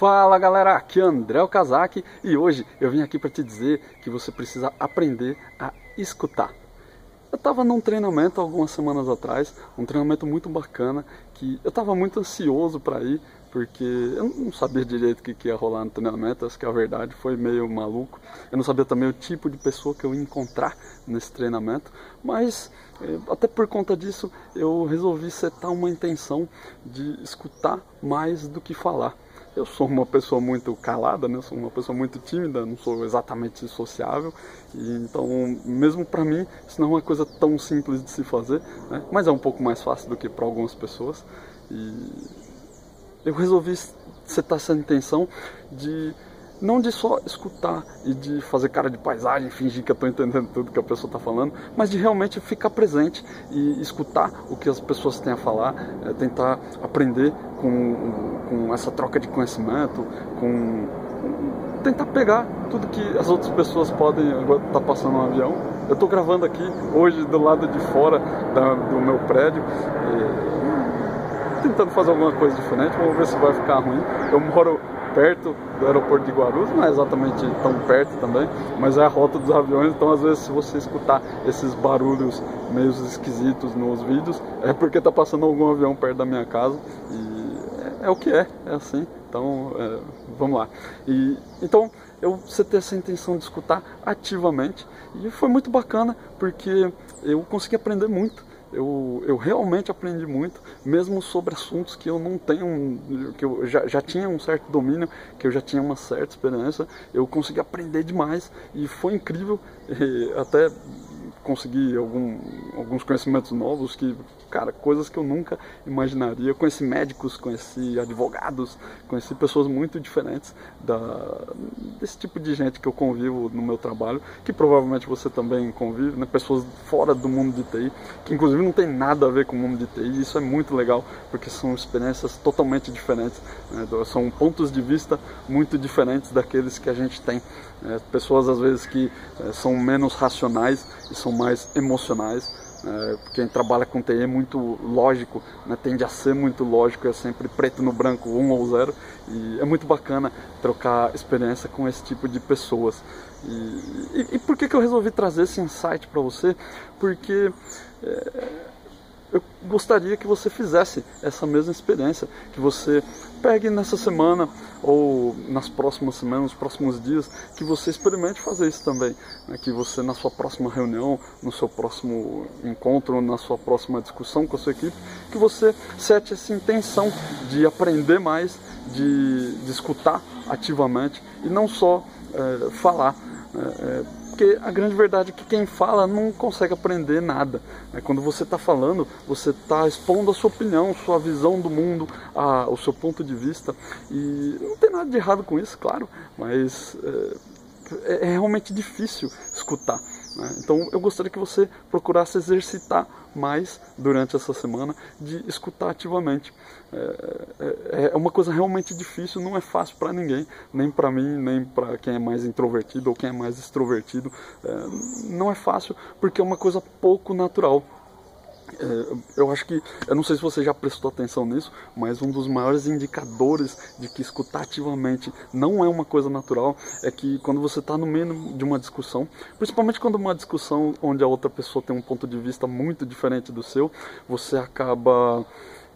Fala galera, aqui é André Kazaki e hoje eu vim aqui para te dizer que você precisa aprender a escutar. Eu estava num treinamento algumas semanas atrás, um treinamento muito bacana, que eu estava muito ansioso para ir, porque eu não sabia direito o que, ia rolar no treinamento, acho que a verdade foi meio maluco. Eu não sabia também o tipo de pessoa que eu ia encontrar nesse treinamento, mas eh, até por conta disso eu resolvi setar uma intenção de escutar mais do que falar. Eu sou uma pessoa muito calada, né? sou uma pessoa muito tímida, não sou exatamente sociável, e então, mesmo para mim, isso não é uma coisa tão simples de se fazer, né? mas é um pouco mais fácil do que para algumas pessoas. E eu resolvi setar essa intenção de não de só escutar e de fazer cara de paisagem, fingir que eu estou entendendo tudo que a pessoa está falando, mas de realmente ficar presente e escutar o que as pessoas têm a falar, é, tentar aprender com, com essa troca de conhecimento, com tentar pegar tudo que as outras pessoas podem estar tá passando no avião. Eu estou gravando aqui hoje do lado de fora da, do meu prédio. E, tentando fazer alguma coisa diferente, vamos ver se vai ficar ruim. Eu moro perto do aeroporto de Guarulhos, não é exatamente tão perto também, mas é a rota dos aviões, então às vezes se você escutar esses barulhos meio esquisitos nos vídeos, é porque está passando algum avião perto da minha casa e é, é o que é, é assim. Então, é, vamos lá. E, então, eu você ter essa intenção de escutar ativamente e foi muito bacana porque eu consegui aprender muito eu, eu realmente aprendi muito, mesmo sobre assuntos que eu não tenho, que eu já, já tinha um certo domínio, que eu já tinha uma certa experiência, eu consegui aprender demais e foi incrível, e até consegui algum, alguns conhecimentos novos que, cara, coisas que eu nunca imaginaria. Eu conheci médicos, conheci advogados, conheci pessoas muito diferentes da, desse tipo de gente que eu convivo no meu trabalho, que provavelmente você também convive, né? pessoas fora do mundo de TI, que inclusive não tem nada a ver com o mundo de TI. E isso é muito legal, porque são experiências totalmente diferentes, né? são pontos de vista muito diferentes daqueles que a gente tem. Né? Pessoas às vezes que é, são menos racionais e são mais emocionais. É, quem trabalha com TI é muito lógico, né, tende a ser muito lógico, é sempre preto no branco, um ou zero, e é muito bacana trocar experiência com esse tipo de pessoas. E, e, e por que, que eu resolvi trazer esse insight para você? Porque é, eu gostaria que você fizesse essa mesma experiência, que você pegue nessa semana ou nas próximas semanas, nos próximos dias, que você experimente fazer isso também, né? que você na sua próxima reunião, no seu próximo encontro, na sua próxima discussão com a sua equipe, que você sete essa intenção de aprender mais, de, de escutar ativamente e não só é, falar. É, é, porque a grande verdade é que quem fala não consegue aprender nada. Né? Quando você está falando, você está expondo a sua opinião, sua visão do mundo, a, o seu ponto de vista. E não tem nada de errado com isso, claro, mas é, é, é realmente difícil escutar. Né? Então eu gostaria que você procurasse exercitar mais durante essa semana de escutar ativamente. É, é, é uma coisa realmente difícil, não é fácil para ninguém, nem para mim, nem para quem é mais introvertido ou quem é mais extrovertido. É, não é fácil porque é uma coisa pouco natural. É, eu acho que, eu não sei se você já prestou atenção nisso, mas um dos maiores indicadores de que escutar ativamente não é uma coisa natural é que quando você está no meio de uma discussão, principalmente quando uma discussão onde a outra pessoa tem um ponto de vista muito diferente do seu, você acaba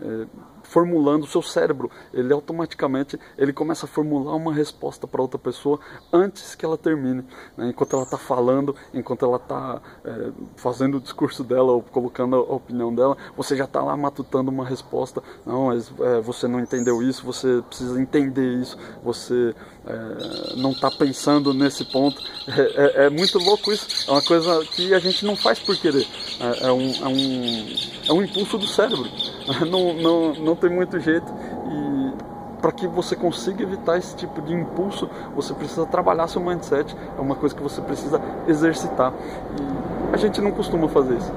é, formulando o seu cérebro. Ele automaticamente ele começa a formular uma resposta para outra pessoa antes que ela termine. Né? Enquanto ela está falando, enquanto ela está é, fazendo o discurso dela ou colocando a opinião dela, você já está lá matutando uma resposta. Não, mas é, você não entendeu isso, você precisa entender isso, você é, não está pensando nesse ponto. É, é, é, muito louco isso. É uma coisa que a gente não faz por querer. É, é um, é, um, é um impulso do cérebro. Não, não, não tem muito jeito. E para que você consiga evitar esse tipo de impulso, você precisa trabalhar seu mindset. É uma coisa que você precisa exercitar. E a gente não costuma fazer isso.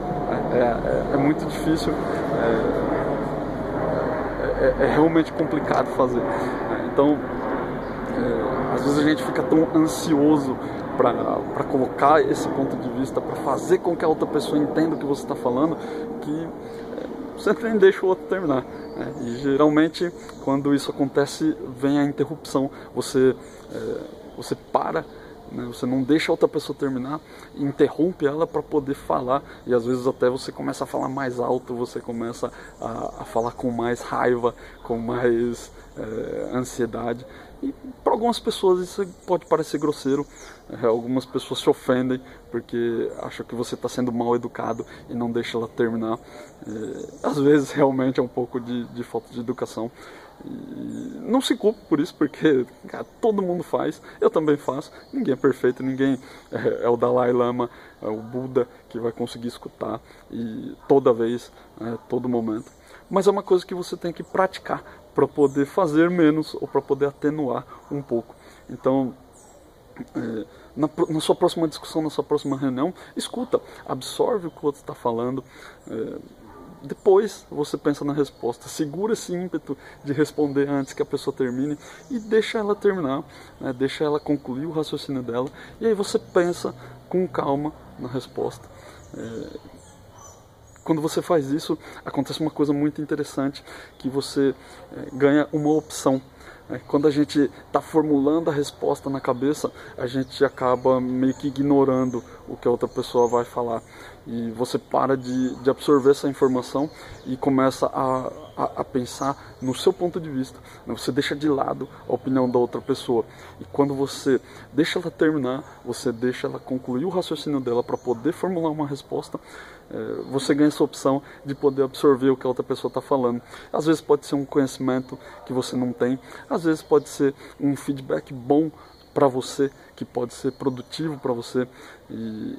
É, é, é muito difícil. É, é, realmente complicado fazer. Então é, às vezes a gente fica tão ansioso para colocar esse ponto de vista, para fazer com que a outra pessoa entenda o que você está falando, que nem deixa o outro terminar. Né? E geralmente, quando isso acontece, vem a interrupção. Você, é, você para né? Você não deixa a outra pessoa terminar, interrompe ela para poder falar e às vezes até você começa a falar mais alto, você começa a, a falar com mais raiva, com mais é, ansiedade. E para algumas pessoas isso pode parecer grosseiro, é, algumas pessoas se ofendem porque acham que você está sendo mal educado e não deixa ela terminar. É, às vezes realmente é um pouco de, de falta de educação. E não se culpe por isso, porque cara, todo mundo faz, eu também faço, ninguém é perfeito, ninguém é, é, o Dalai Lama, é o Buda que vai conseguir escutar e toda vez, é, todo momento. Mas é uma coisa que você tem que praticar para poder fazer menos ou para poder atenuar um pouco. Então, é, na, na, sua próxima discussão, na sua próxima reunião, escuta, absorve o que o outro está falando. É, depois você pensa na resposta, segura esse ímpeto de responder antes que a pessoa termine e deixa ela terminar, né? deixa ela concluir o raciocínio dela e aí você pensa com calma na resposta. É... Quando você faz isso, acontece uma coisa muito interessante, que você é, ganha uma opção. É, quando a gente está formulando a resposta na cabeça, a gente acaba meio que ignorando o que a outra pessoa vai falar e você para de, de absorver essa informação e começa a, a, a, pensar no seu ponto de vista. Né? Você deixa de lado a opinião da outra pessoa. E quando você deixa ela terminar, você deixa ela concluir o raciocínio dela para poder formular uma resposta, é, você ganha essa opção de poder absorver o que a outra pessoa está falando. Às vezes pode ser um conhecimento que você não tem, às vezes pode ser um feedback bom para você, que pode ser produtivo para você. E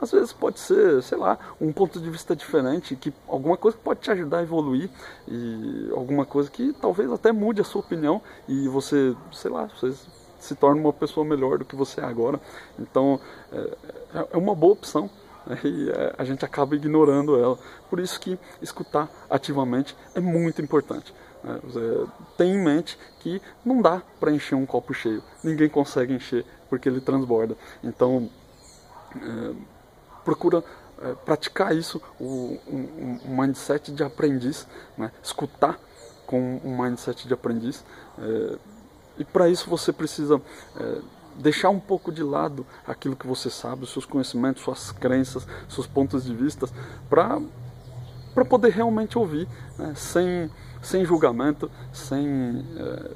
às vezes pode ser, sei lá, um ponto de vista diferente, que alguma coisa que pode te ajudar a evoluir e alguma coisa que talvez até mude a sua opinião e você, sei lá, você se torne uma pessoa melhor do que você é agora. Então é, é uma boa opção né, e é, a gente acaba ignorando ela. Por isso que escutar ativamente é muito importante. Né? Tem em mente que não dá para encher um copo cheio. Ninguém consegue encher porque ele transborda. Então é, procura é, praticar isso, o, um, um, mindset de aprendiz, né? escutar com um mindset de aprendiz. É, e para isso você precisa é, deixar um pouco de lado aquilo que você sabe, os seus conhecimentos, suas crenças, seus pontos de vista, para para poder realmente ouvir, né? sem, sem julgamento, sem, é,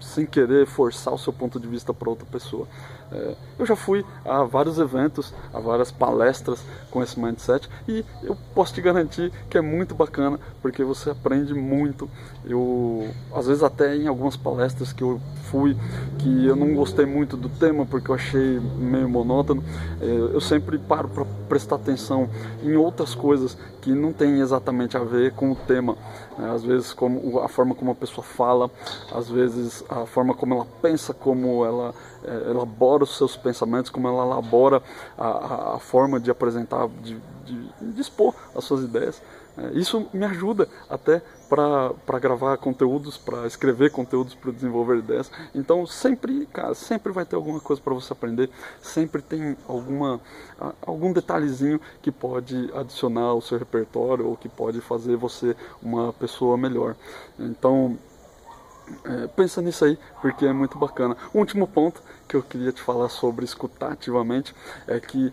sem querer forçar o seu ponto de vista para outra pessoa. É, eu já fui a vários eventos, a várias palestras com esse mindset e eu posso te garantir que é muito bacana porque você aprende muito. Eu, às vezes, até em algumas palestras que eu fui, que eu não gostei muito do tema porque eu achei meio monótono, é, eu sempre paro para prestar atenção em outras coisas que não tem exatamente a ver com o tema. Né? Às vezes, como a forma como a pessoa fala, às vezes, a forma como ela pensa, como ela é, elabora os seus pensamentos, como ela elabora a, a, forma de apresentar, de, de, de, expor as suas ideias. É, isso me ajuda até para gravar conteúdos, para escrever conteúdos, para desenvolver ideias. Então sempre, cara, sempre vai ter alguma coisa para você aprender, sempre tem alguma, algum detalhezinho que pode adicionar ao seu repertório ou que pode fazer você uma pessoa melhor. Então é, pensa nisso aí, porque é muito bacana. O último ponto que eu queria te falar sobre escutar ativamente é que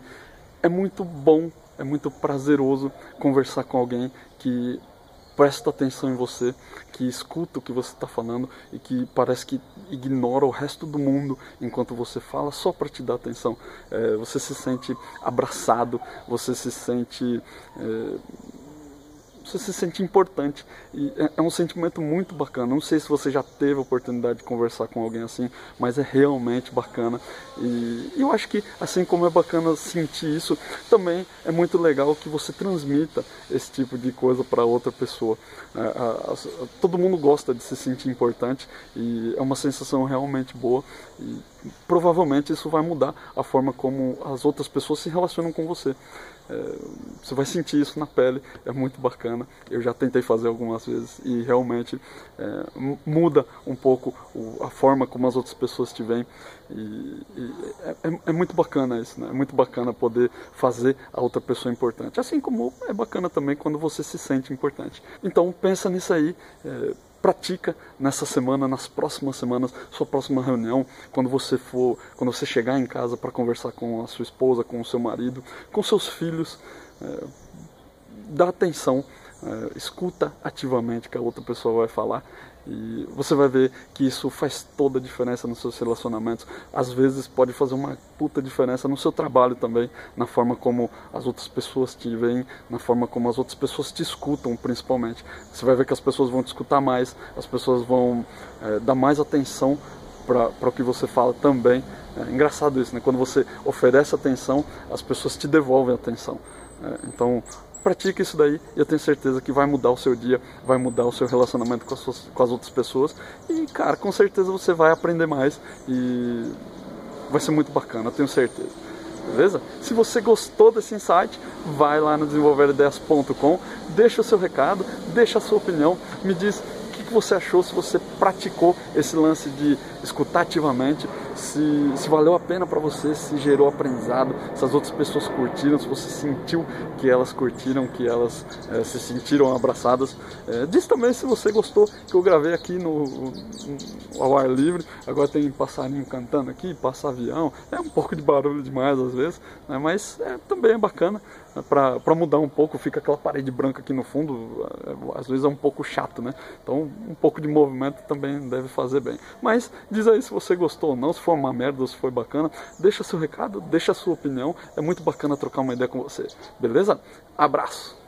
é muito bom, é muito prazeroso conversar com alguém que presta atenção em você, que escuta o que você está falando e que parece que ignora o resto do mundo enquanto você fala só para te dar atenção. É, você se sente abraçado, você se sente. É, você se sente importante. E é, é um sentimento muito bacana. Não sei se você já teve a oportunidade de conversar com alguém assim, mas é realmente bacana. E eu acho que, assim como é bacana sentir isso, também é muito legal que você transmita esse tipo de coisa para outra pessoa. É, todo mundo gosta de se sentir importante e é uma sensação realmente boa. E provavelmente isso vai mudar a forma como as outras pessoas se relacionam com você. É, você vai sentir isso na pele, é muito bacana. Eu já tentei fazer algumas vezes e realmente é, muda um pouco o, a forma como as outras pessoas te veem. E, e é, é, é, muito bacana isso, né? É muito bacana poder fazer a outra pessoa importante. Assim como é bacana também quando você se sente importante. Então pensa nisso aí. Pratica nessa semana, nas próximas semanas, sua próxima reunião, quando você for, quando você chegar em casa para conversar com a sua esposa, com o seu marido, com seus filhos, é, dá atenção, é, escuta ativamente o que a outra pessoa vai falar e você vai ver que isso faz toda a diferença nos seus relacionamentos. Às vezes pode fazer uma puta diferença no seu trabalho também, na forma como as outras pessoas te veem, na forma como as outras pessoas te escutam, principalmente. Você vai ver que as pessoas vão te escutar mais, as pessoas vão é, dar mais atenção para o que você fala também. É engraçado isso, né? Quando você oferece atenção, as pessoas te devolvem atenção. É, então, pratique isso daí eu tenho certeza que vai mudar o seu dia, vai mudar o seu relacionamento com as, suas, com as outras pessoas e, cara, com certeza você vai aprender mais e vai ser muito bacana, eu tenho certeza. Beleza? Se você gostou desse insight, vai lá no desenvolverideias.com, deixa o seu recado, deixa a sua opinião, me diz que você achou, se você praticou esse lance de escutar ativamente, se, se valeu a pena para você, se gerou aprendizado, se as outras pessoas curtiram, se você sentiu que elas curtiram, que elas é, se sentiram abraçadas. É, diz também se você gostou que eu gravei aqui no, no, ao ar livre. Agora tem passarinho cantando aqui, passa avião. É um pouco de barulho demais às vezes, né, mas é, também é bacana né, para mudar um pouco. Fica aquela parede branca aqui no fundo, às vezes é um pouco chato, né? Então um pouco de movimento também deve fazer bem. Mas diz aí se você gostou ou não, se foi uma merda ou se foi bacana. Deixa seu recado, deixa sua opinião. É muito bacana trocar uma ideia com você. Beleza? Abraço!